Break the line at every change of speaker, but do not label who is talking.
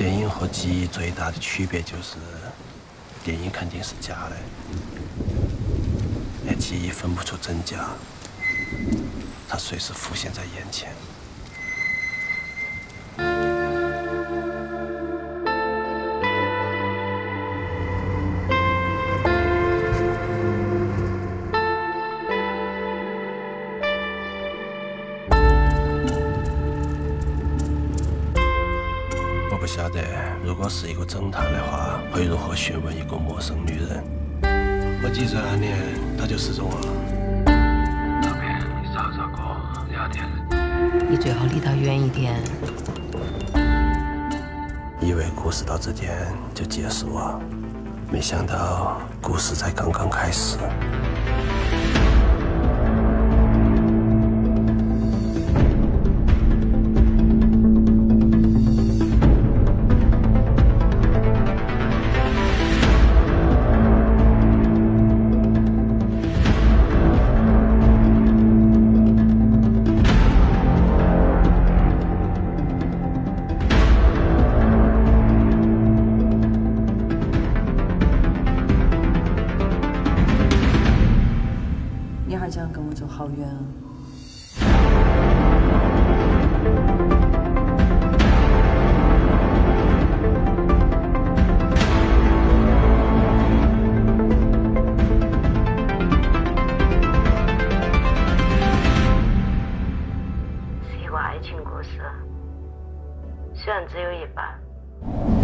电影和记忆最大的区别就是，电影肯定是假的，连记忆分不出真假，它随时浮现在眼前。晓得，如果是一个侦探的话，会如何询问一个陌生女人？我记住那年，他就失踪了。
那边你找找过聊天。
你最好离他远一点。
以为故事到这点就结束了，没想到故事才刚刚开始。
这样跟我走好远啊？
是一个爱情故事，虽然只有一半。